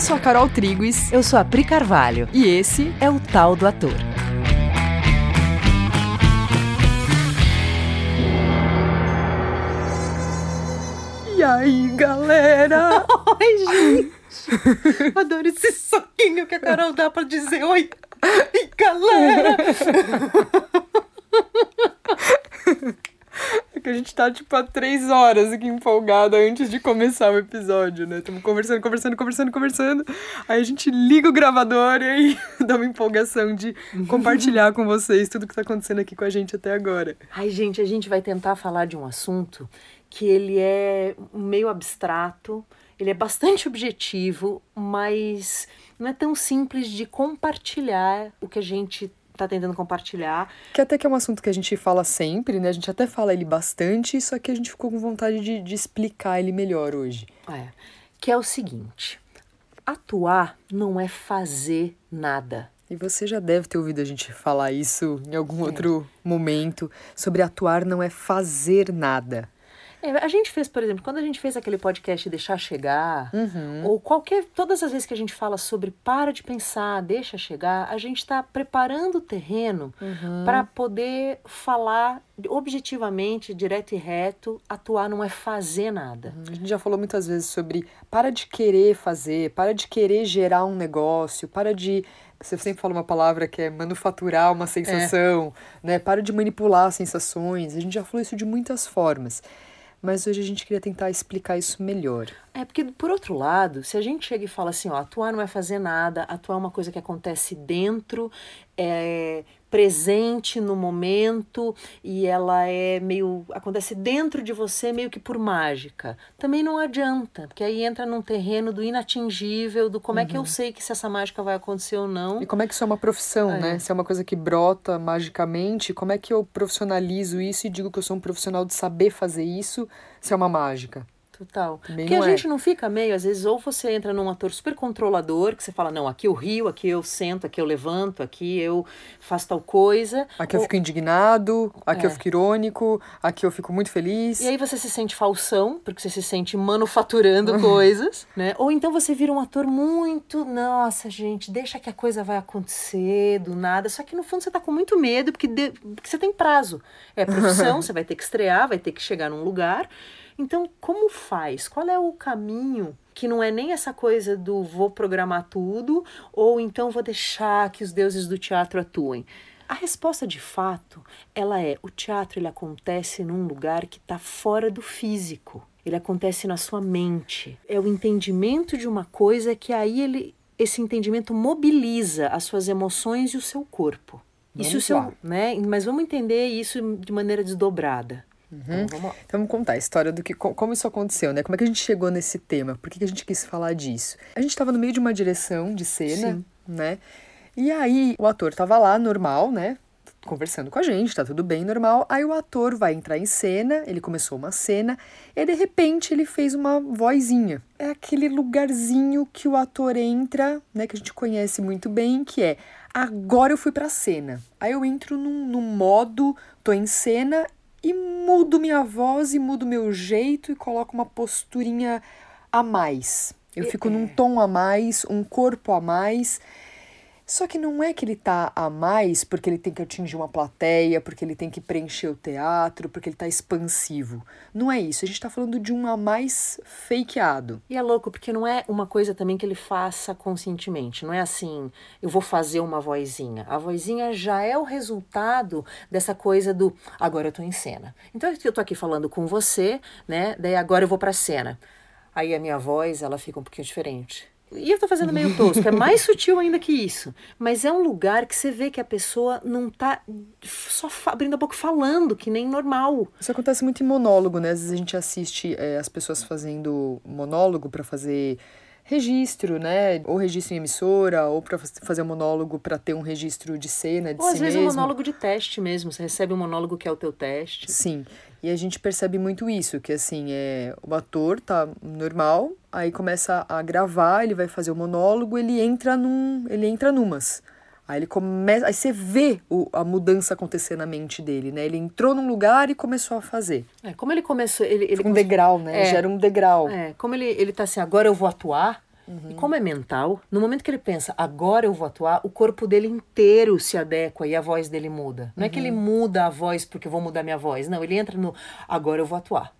Eu sou a Carol Triguis. Eu sou a Pri Carvalho. E esse é o Tal do Ator. E aí, galera? Oi, gente. Adoro esse soquinho que a Carol dá pra dizer oi. E galera. Que a gente tá, tipo, há três horas aqui empolgada antes de começar o episódio, né? Estamos conversando, conversando, conversando, conversando. Aí a gente liga o gravador e aí dá uma empolgação de compartilhar com vocês tudo que tá acontecendo aqui com a gente até agora. Ai, gente, a gente vai tentar falar de um assunto que ele é meio abstrato, ele é bastante objetivo, mas não é tão simples de compartilhar o que a gente tá tentando compartilhar. Que até que é um assunto que a gente fala sempre, né? A gente até fala ele bastante, só que a gente ficou com vontade de, de explicar ele melhor hoje. É. Que é o seguinte: atuar não é fazer nada. E você já deve ter ouvido a gente falar isso em algum é. outro momento sobre atuar não é fazer nada. É, a gente fez, por exemplo, quando a gente fez aquele podcast Deixar Chegar, uhum. ou qualquer. Todas as vezes que a gente fala sobre para de pensar, deixa chegar, a gente está preparando o terreno uhum. para poder falar objetivamente, direto e reto, atuar não é fazer nada. Uhum. A gente já falou muitas vezes sobre para de querer fazer, para de querer gerar um negócio, para de você sempre fala uma palavra que é manufaturar uma sensação, é. né? Para de manipular sensações. A gente já falou isso de muitas formas mas hoje a gente queria tentar explicar isso melhor. É, porque, por outro lado, se a gente chega e fala assim, ó, atuar não é fazer nada, atuar é uma coisa que acontece dentro, é presente no momento e ela é meio. acontece dentro de você meio que por mágica. Também não adianta, porque aí entra num terreno do inatingível, do como uhum. é que eu uhum. sei que se essa mágica vai acontecer ou não. E como é que isso é uma profissão, é. né? Se é uma coisa que brota magicamente, como é que eu profissionalizo isso e digo que eu sou um profissional de saber fazer isso se é uma mágica? Total. Bem Porque a é. gente não fica meio, às vezes, ou você entra num ator super controlador, que você fala, não, aqui eu rio, aqui eu sento, aqui eu levanto, aqui eu faço tal coisa. Aqui ou... eu fico indignado, aqui é. eu fico irônico, aqui eu fico muito feliz. E aí você se sente falsão, porque você se sente manufaturando coisas, né? Ou então você vira um ator muito, nossa, gente, deixa que a coisa vai acontecer do nada. Só que no fundo você tá com muito medo, porque, de... porque você tem prazo. É profissão, você vai ter que estrear, vai ter que chegar num lugar. Então, como faz? Qual é o caminho que não é nem essa coisa do vou programar tudo ou então vou deixar que os deuses do teatro atuem? A resposta de fato, ela é: o teatro ele acontece num lugar que está fora do físico. Ele acontece na sua mente. É o entendimento de uma coisa que aí ele, esse entendimento mobiliza as suas emoções e o seu corpo. Vamos isso seu, né? Mas vamos entender isso de maneira desdobrada. Uhum. Então, vamos lá. então vamos contar a história do que como isso aconteceu, né? Como é que a gente chegou nesse tema? Por que, que a gente quis falar disso? A gente estava no meio de uma direção de cena, Sim. né? E aí o ator tava lá normal, né? Conversando com a gente, tá tudo bem, normal. Aí o ator vai entrar em cena, ele começou uma cena, e de repente ele fez uma vozinha. É aquele lugarzinho que o ator entra, né? Que a gente conhece muito bem, que é agora eu fui pra cena. Aí eu entro num, num modo, tô em cena e mudo minha voz e mudo meu jeito e coloco uma posturinha a mais. Eu fico num é. tom a mais, um corpo a mais. Só que não é que ele tá a mais porque ele tem que atingir uma plateia, porque ele tem que preencher o teatro, porque ele tá expansivo. Não é isso. A gente tá falando de um a mais fakeado. E é louco, porque não é uma coisa também que ele faça conscientemente. Não é assim, eu vou fazer uma vozinha. A vozinha já é o resultado dessa coisa do agora eu tô em cena. Então eu tô aqui falando com você, né? Daí agora eu vou pra cena. Aí a minha voz, ela fica um pouquinho diferente e eu tô fazendo meio tosco, é mais sutil ainda que isso. Mas é um lugar que você vê que a pessoa não tá só abrindo a boca falando, que nem normal. Isso acontece muito em monólogo, né? Às vezes a gente assiste é, as pessoas fazendo monólogo para fazer registro, né? Ou registro em emissora, ou para fazer um monólogo para ter um registro de cena de ou si às vezes um monólogo de teste mesmo. Você recebe um monólogo que é o teu teste. Sim. E a gente percebe muito isso, que assim, é, o ator tá normal, aí começa a gravar, ele vai fazer o monólogo, ele entra num, ele entra numas. Aí ele começa, aí você vê o, a mudança acontecer na mente dele, né? Ele entrou num lugar e começou a fazer. É, como ele começou, ele, ele um degrau, né? É, Gera um degrau. É, como ele ele tá assim, agora eu vou atuar, Uhum. E como é mental, no momento que ele pensa, agora eu vou atuar, o corpo dele inteiro se adequa e a voz dele muda. Não uhum. é que ele uhum. muda a voz porque eu vou mudar minha voz. Não, ele entra no agora eu vou atuar.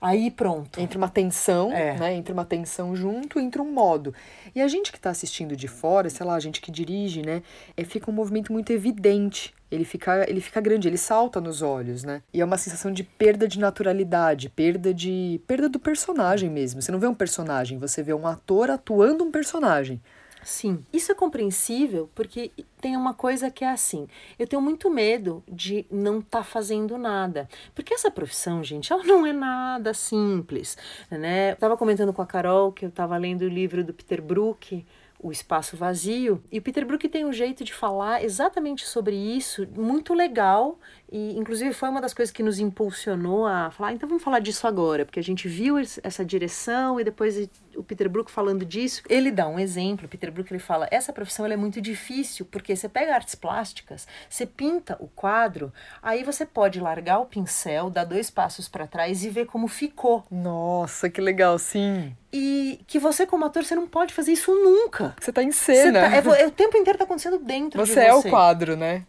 Aí pronto. Entre uma tensão, é. né? Entre uma tensão junto, entre um modo. E a gente que está assistindo de fora, sei lá, a gente que dirige, né? É, fica um movimento muito evidente. Ele fica, ele fica grande, ele salta nos olhos, né? E é uma sensação de perda de naturalidade, perda de. perda do personagem mesmo. Você não vê um personagem, você vê um ator atuando um personagem. Sim, isso é compreensível porque tem uma coisa que é assim. Eu tenho muito medo de não estar tá fazendo nada. Porque essa profissão, gente, ela não é nada simples, né? Eu tava comentando com a Carol que eu estava lendo o livro do Peter Brook, o espaço vazio. E o Peter Brook tem um jeito de falar exatamente sobre isso, muito legal. E, inclusive, foi uma das coisas que nos impulsionou a falar, ah, então vamos falar disso agora, porque a gente viu essa direção e depois o Peter Brook falando disso. Ele dá um exemplo, o Peter Brook ele fala, essa profissão é muito difícil, porque você pega artes plásticas, você pinta o quadro, aí você pode largar o pincel, dar dois passos para trás e ver como ficou. Nossa, que legal, sim. E que você, como ator, você não pode fazer isso nunca. Você tá em cena. Tá, é, é, o tempo inteiro tá acontecendo dentro você de você. Você é o quadro, né?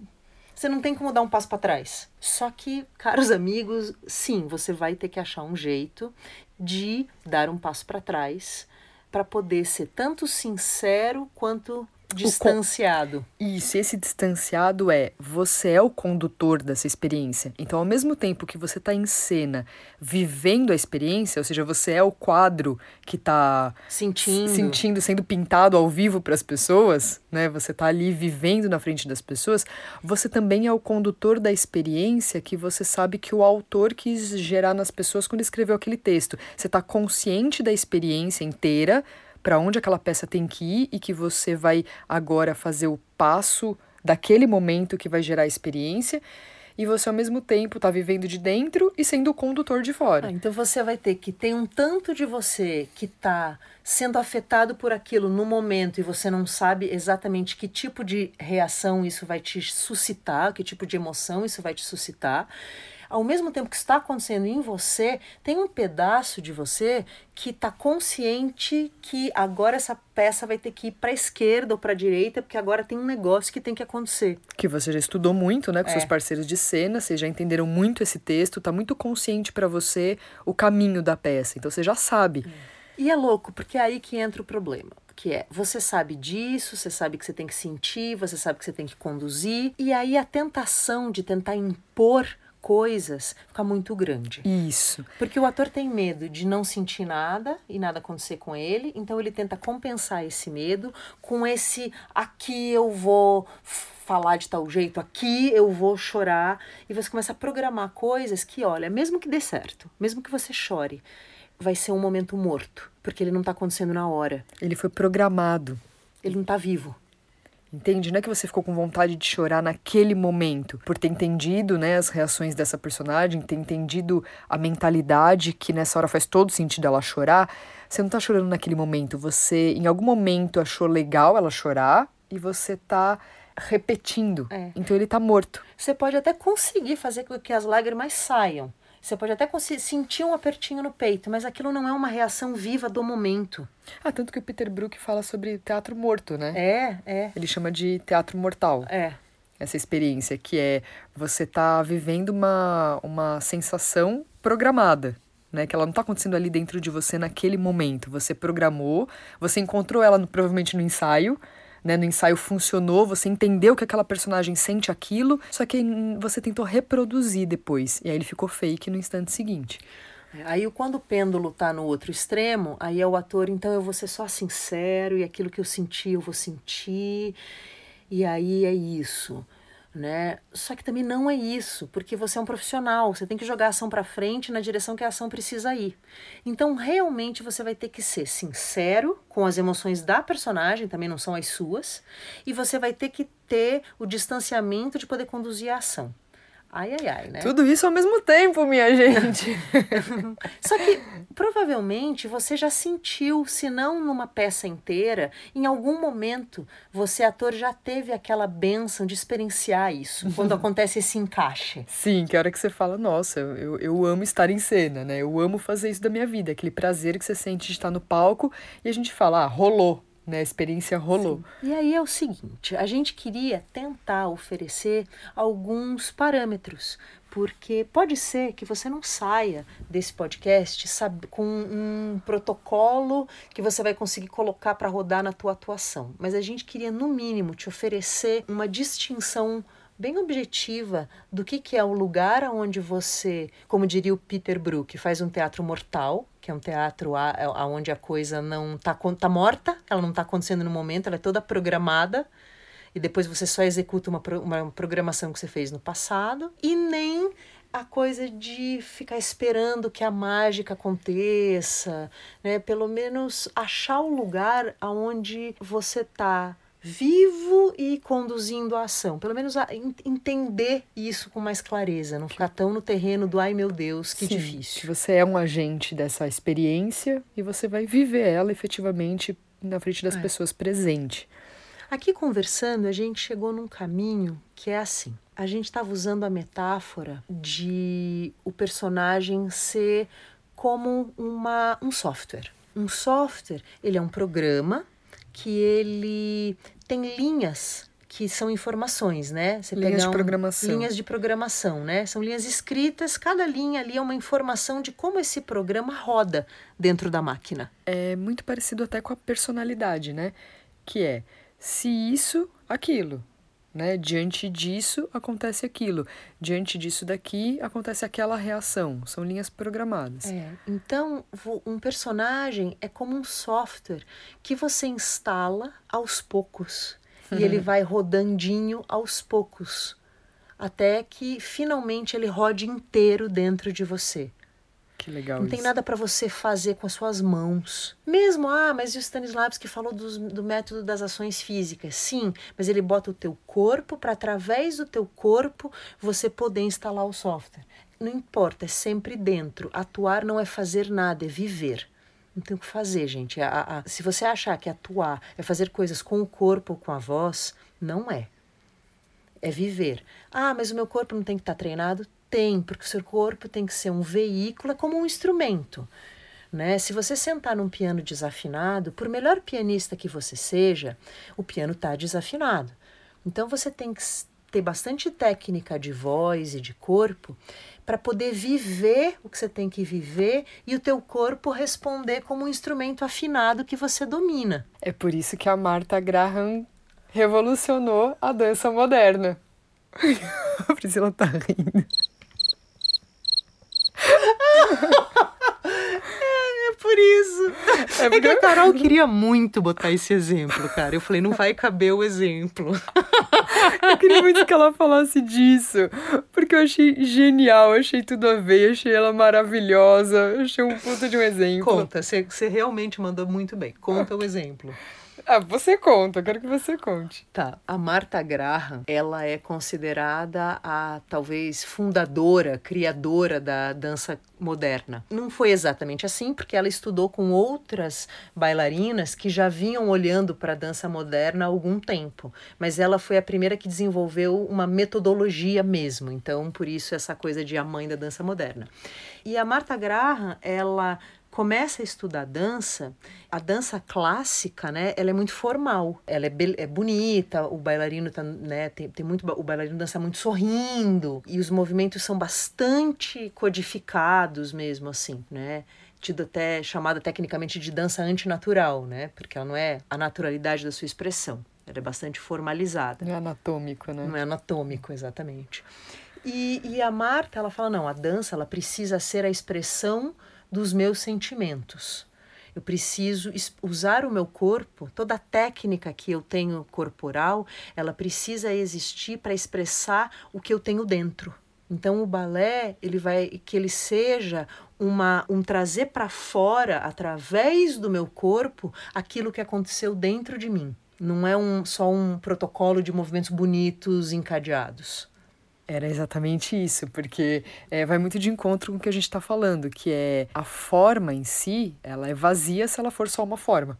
Você não tem como dar um passo para trás. Só que, caros amigos, sim, você vai ter que achar um jeito de dar um passo para trás para poder ser tanto sincero quanto distanciado. Isso, esse distanciado é você é o condutor dessa experiência. Então, ao mesmo tempo que você está em cena, vivendo a experiência, ou seja, você é o quadro que está sentindo, sentindo sendo pintado ao vivo para as pessoas, né? Você está ali vivendo na frente das pessoas. Você também é o condutor da experiência que você sabe que o autor quis gerar nas pessoas quando escreveu aquele texto. Você está consciente da experiência inteira para onde aquela peça tem que ir e que você vai agora fazer o passo daquele momento que vai gerar a experiência e você ao mesmo tempo está vivendo de dentro e sendo o condutor de fora. Ah, então você vai ter que ter um tanto de você que está sendo afetado por aquilo no momento e você não sabe exatamente que tipo de reação isso vai te suscitar, que tipo de emoção isso vai te suscitar ao mesmo tempo que está acontecendo em você, tem um pedaço de você que está consciente que agora essa peça vai ter que ir para a esquerda ou para a direita, porque agora tem um negócio que tem que acontecer. Que você já estudou muito, né, com é. seus parceiros de cena, vocês já entenderam muito esse texto, está muito consciente para você o caminho da peça, então você já sabe. E é louco, porque é aí que entra o problema que é você sabe disso, você sabe que você tem que sentir, você sabe que você tem que conduzir, e aí a tentação de tentar impor coisas fica muito grande. Isso. Porque o ator tem medo de não sentir nada e nada acontecer com ele, então ele tenta compensar esse medo com esse aqui eu vou falar de tal jeito, aqui eu vou chorar, e você começa a programar coisas que, olha, mesmo que dê certo, mesmo que você chore, vai ser um momento morto, porque ele não está acontecendo na hora. Ele foi programado. Ele não está vivo. Entende? Não é que você ficou com vontade de chorar naquele momento, por ter entendido né, as reações dessa personagem, ter entendido a mentalidade que nessa hora faz todo sentido ela chorar. Você não tá chorando naquele momento, você em algum momento achou legal ela chorar e você tá repetindo. É. Então ele tá morto. Você pode até conseguir fazer com que as lágrimas saiam. Você pode até sentir um apertinho no peito, mas aquilo não é uma reação viva do momento. Ah, tanto que o Peter Brook fala sobre teatro morto, né? É, é. Ele chama de teatro mortal. É. Essa experiência que é você tá vivendo uma, uma sensação programada. Né, que ela não está acontecendo ali dentro de você naquele momento. Você programou, você encontrou ela no, provavelmente no ensaio, né, no ensaio funcionou, você entendeu que aquela personagem sente aquilo, só que você tentou reproduzir depois. E aí ele ficou fake no instante seguinte. É, aí quando o pêndulo tá no outro extremo, aí é o ator, então eu vou ser só sincero e aquilo que eu senti eu vou sentir. E aí é isso né? Só que também não é isso, porque você é um profissional, você tem que jogar a ação para frente na direção que a ação precisa ir. Então, realmente você vai ter que ser sincero com as emoções da personagem, também não são as suas, e você vai ter que ter o distanciamento de poder conduzir a ação. Ai, ai, ai, né? Tudo isso ao mesmo tempo, minha gente. Só que provavelmente você já sentiu, se não numa peça inteira, em algum momento você, ator, já teve aquela benção de experienciar isso, quando acontece esse encaixe. Sim, que hora que você fala, nossa, eu, eu amo estar em cena, né? Eu amo fazer isso da minha vida, aquele prazer que você sente de estar no palco e a gente fala, ah, rolou né? A experiência rolou. Sim. E aí é o seguinte, a gente queria tentar oferecer alguns parâmetros, porque pode ser que você não saia desse podcast sabe, com um protocolo que você vai conseguir colocar para rodar na tua atuação, mas a gente queria no mínimo te oferecer uma distinção bem objetiva do que, que é o lugar onde você, como diria o Peter Brook, faz um teatro mortal, que é um teatro é, onde a coisa não está tá morta, ela não está acontecendo no momento, ela é toda programada, e depois você só executa uma, uma programação que você fez no passado, e nem a coisa de ficar esperando que a mágica aconteça, né? Pelo menos achar o lugar aonde você está vivo e conduzindo a ação. Pelo menos a, entender isso com mais clareza, não ficar tão no terreno do ai meu Deus, que Sim, difícil. Você é um agente dessa experiência e você vai viver ela efetivamente na frente das é. pessoas presente. Aqui conversando, a gente chegou num caminho que é assim. A gente estava usando a metáfora de o personagem ser como uma, um software. Um software, ele é um programa que ele tem linhas que são informações, né? Você linhas de programação. linhas de programação, né? São linhas escritas, cada linha ali é uma informação de como esse programa roda dentro da máquina. É muito parecido até com a personalidade, né? Que é se isso, aquilo né? Diante disso acontece aquilo, diante disso daqui acontece aquela reação. São linhas programadas. É. Então, um personagem é como um software que você instala aos poucos e ele vai rodandinho aos poucos até que finalmente ele rode inteiro dentro de você. Que legal. Não isso. tem nada para você fazer com as suas mãos. Mesmo, ah, mas o Stanislavski falou do, do método das ações físicas. Sim, mas ele bota o teu corpo para, através do teu corpo, você poder instalar o software. Não importa, é sempre dentro. Atuar não é fazer nada, é viver. Não tem o que fazer, gente. A, a, se você achar que atuar é fazer coisas com o corpo ou com a voz, não é. É viver. Ah, mas o meu corpo não tem que estar tá treinado? Tem, porque o seu corpo tem que ser um veículo, é como um instrumento. Né? Se você sentar num piano desafinado, por melhor pianista que você seja, o piano está desafinado. Então você tem que ter bastante técnica de voz e de corpo para poder viver o que você tem que viver e o teu corpo responder como um instrumento afinado que você domina. É por isso que a Martha Graham revolucionou a dança moderna. a Priscila tá rindo. É, é, por isso. É, porque... é que a Carol queria muito botar esse exemplo, cara. Eu falei, não vai caber o exemplo. Eu queria muito que ela falasse disso, porque eu achei genial, achei tudo a ver, achei ela maravilhosa, achei um puta de um exemplo. Conta, você realmente mandou muito bem. Conta o exemplo. Ah, você conta, eu quero que você conte. Tá. A Marta Graham, ela é considerada a talvez fundadora, criadora da dança moderna. Não foi exatamente assim, porque ela estudou com outras bailarinas que já vinham olhando para a dança moderna há algum tempo, mas ela foi a primeira que desenvolveu uma metodologia mesmo. Então, por isso essa coisa de a mãe da dança moderna. E a Marta Graham, ela começa a estudar dança, a dança clássica, né, ela é muito formal, ela é, é bonita, o bailarino tá, né, tem, tem muito, o bailarino dança muito sorrindo, e os movimentos são bastante codificados mesmo, assim, né, tido até chamada tecnicamente de dança antinatural, né, porque ela não é a naturalidade da sua expressão, ela é bastante formalizada. Não é anatômico, né? Não é anatômico, exatamente. E, e a Marta, ela fala, não, a dança, ela precisa ser a expressão dos meus sentimentos. Eu preciso usar o meu corpo, toda a técnica que eu tenho corporal, ela precisa existir para expressar o que eu tenho dentro. Então o balé, ele vai que ele seja uma um trazer para fora através do meu corpo aquilo que aconteceu dentro de mim. Não é um só um protocolo de movimentos bonitos encadeados. Era exatamente isso, porque é, vai muito de encontro com o que a gente está falando, que é a forma em si, ela é vazia se ela for só uma forma.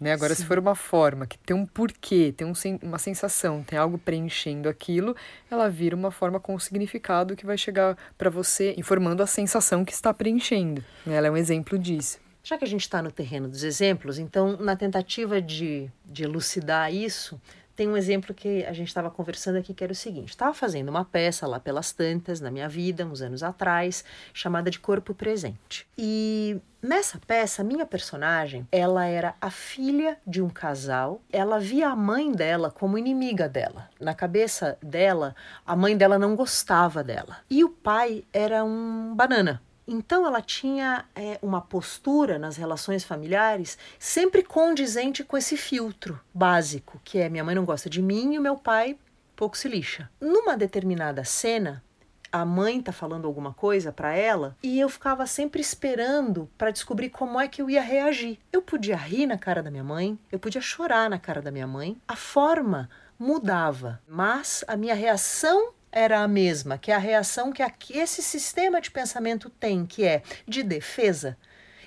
Né? Agora, Sim. se for uma forma que tem um porquê, tem um, uma sensação, tem algo preenchendo aquilo, ela vira uma forma com significado que vai chegar para você informando a sensação que está preenchendo. Ela é um exemplo disso. Já que a gente está no terreno dos exemplos, então, na tentativa de, de elucidar isso, tem um exemplo que a gente estava conversando aqui que era o seguinte: estava fazendo uma peça lá pelas tantas na minha vida, uns anos atrás, chamada de Corpo Presente. E nessa peça, minha personagem, ela era a filha de um casal. Ela via a mãe dela como inimiga dela. Na cabeça dela, a mãe dela não gostava dela. E o pai era um banana, então ela tinha é, uma postura nas relações familiares sempre condizente com esse filtro básico, que é minha mãe não gosta de mim e o meu pai pouco se lixa. Numa determinada cena, a mãe tá falando alguma coisa para ela e eu ficava sempre esperando para descobrir como é que eu ia reagir. Eu podia rir na cara da minha mãe, eu podia chorar na cara da minha mãe. A forma mudava, mas a minha reação era a mesma, que é a reação que esse sistema de pensamento tem, que é de defesa.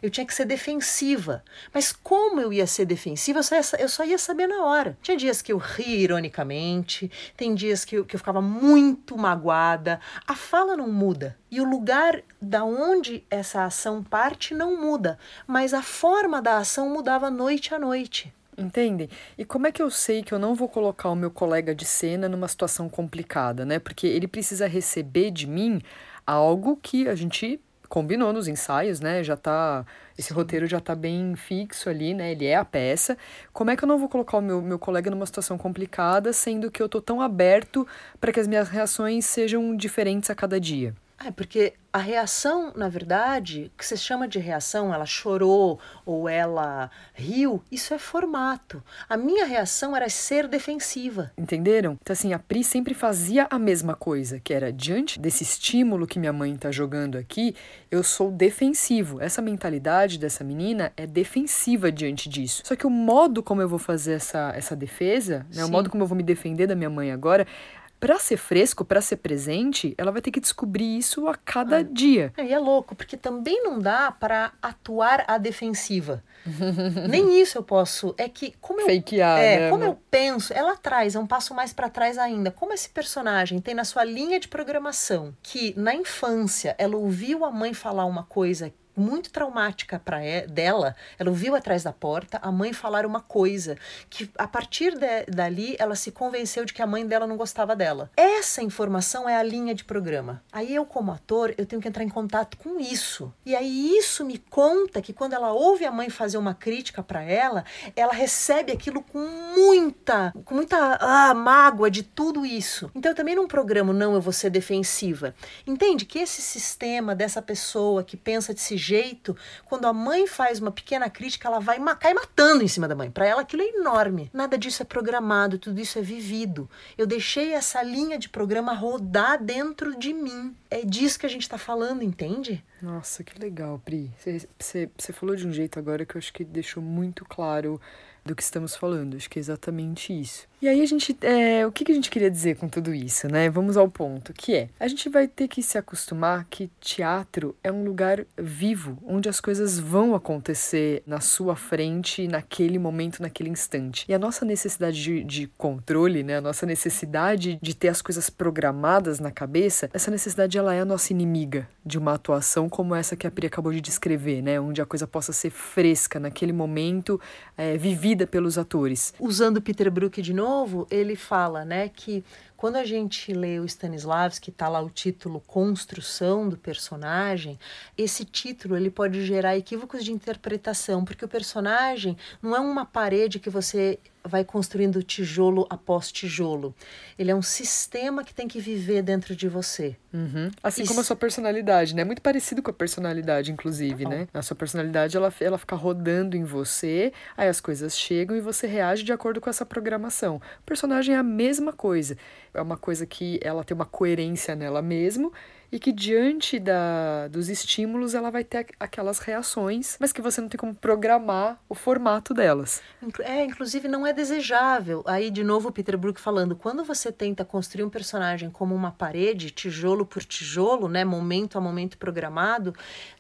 Eu tinha que ser defensiva. Mas como eu ia ser defensiva, eu só ia, eu só ia saber na hora. Tinha dias que eu ri ironicamente, tem dias que eu, que eu ficava muito magoada. A fala não muda. E o lugar da onde essa ação parte não muda. Mas a forma da ação mudava noite a noite. Entendem? E como é que eu sei que eu não vou colocar o meu colega de cena numa situação complicada, né? Porque ele precisa receber de mim algo que a gente combinou nos ensaios, né? Já tá. Esse roteiro já tá bem fixo ali, né? Ele é a peça. Como é que eu não vou colocar o meu, meu colega numa situação complicada, sendo que eu tô tão aberto para que as minhas reações sejam diferentes a cada dia? É, porque a reação, na verdade, que você chama de reação, ela chorou ou ela riu, isso é formato. A minha reação era ser defensiva. Entenderam? Então, assim, a Pri sempre fazia a mesma coisa, que era diante desse estímulo que minha mãe tá jogando aqui, eu sou defensivo. Essa mentalidade dessa menina é defensiva diante disso. Só que o modo como eu vou fazer essa, essa defesa, né, o modo como eu vou me defender da minha mãe agora, para ser fresco, para ser presente, ela vai ter que descobrir isso a cada é. dia. É, e é louco, porque também não dá para atuar à defensiva. Nem isso eu posso. É que como eu, Fakear, é, né, como eu penso, ela traz, é um passo mais para trás ainda. Como esse personagem tem na sua linha de programação que na infância ela ouviu a mãe falar uma coisa muito traumática para dela. Ela ouviu atrás da porta a mãe falar uma coisa que a partir de, dali ela se convenceu de que a mãe dela não gostava dela. Essa informação é a linha de programa. Aí eu como ator, eu tenho que entrar em contato com isso. E aí isso me conta que quando ela ouve a mãe fazer uma crítica para ela, ela recebe aquilo com muita, com muita ah, mágoa de tudo isso. Então eu também não programo não eu vou ser defensiva. Entende que esse sistema dessa pessoa que pensa de si jeito, quando a mãe faz uma pequena crítica, ela vai cair matando em cima da mãe. Para ela aquilo é enorme. Nada disso é programado, tudo isso é vivido. Eu deixei essa linha de programa rodar dentro de mim. É disso que a gente está falando, entende? Nossa, que legal, Pri. Você falou de um jeito agora que eu acho que deixou muito claro do que estamos falando. Acho que é exatamente isso. E aí a gente, é, o que, que a gente queria dizer com tudo isso, né? Vamos ao ponto, que é, a gente vai ter que se acostumar que teatro é um lugar vivo, onde as coisas vão acontecer na sua frente, naquele momento, naquele instante. E a nossa necessidade de, de controle, né? A nossa necessidade de ter as coisas programadas na cabeça, essa necessidade ela é a nossa inimiga de uma atuação como essa que a Pri acabou de descrever, né? Onde a coisa possa ser fresca naquele momento, é, vivida pelos atores. Usando Peter Brook de novo, novo, ele fala, né, que quando a gente lê o Stanislavski, está lá o título Construção do personagem, esse título ele pode gerar equívocos de interpretação, porque o personagem não é uma parede que você vai construindo tijolo após tijolo. Ele é um sistema que tem que viver dentro de você. Uhum. Assim Isso. como a sua personalidade, né? Muito parecido com a personalidade, inclusive, tá né? A sua personalidade, ela, ela fica rodando em você, aí as coisas chegam e você reage de acordo com essa programação. O personagem é a mesma coisa. É uma coisa que ela tem uma coerência nela mesmo e que diante da, dos estímulos ela vai ter aquelas reações, mas que você não tem como programar o formato delas. É, inclusive não é desejável. Aí de novo o Peter Brook falando, quando você tenta construir um personagem como uma parede, tijolo por tijolo, né, momento a momento programado,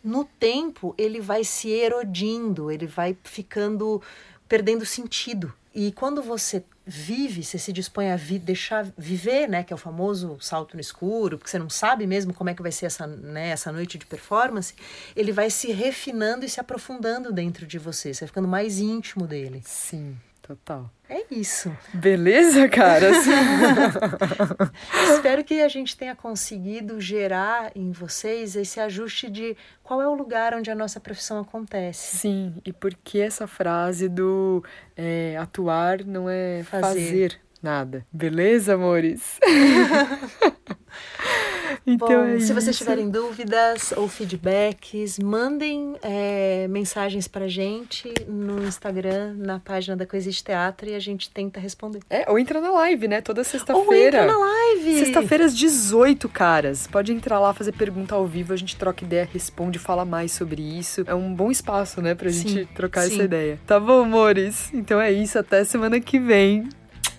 no tempo ele vai se erodindo, ele vai ficando perdendo sentido. E quando você vive, você se dispõe a vi deixar viver, né, que é o famoso salto no escuro, porque você não sabe mesmo como é que vai ser essa, né, essa noite de performance, ele vai se refinando e se aprofundando dentro de você, você vai ficando mais íntimo dele. Sim. Total. É isso. Beleza, caras? Espero que a gente tenha conseguido gerar em vocês esse ajuste de qual é o lugar onde a nossa profissão acontece. Sim, e por que essa frase do é, atuar não é fazer. fazer nada. Beleza, amores? Então Bom, é se isso. vocês tiverem dúvidas ou feedbacks, mandem é, mensagens pra gente no Instagram, na página da Coexiste Teatro e a gente tenta responder. É, ou entra na live, né? Toda sexta-feira. Ou entra na live! Sexta-feira às 18, caras. Pode entrar lá, fazer pergunta ao vivo, a gente troca ideia, responde, fala mais sobre isso. É um bom espaço, né, pra gente sim, trocar sim. essa ideia. Tá bom, amores? Então é isso, até semana que vem.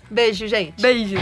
Beijo, gente. Beijo.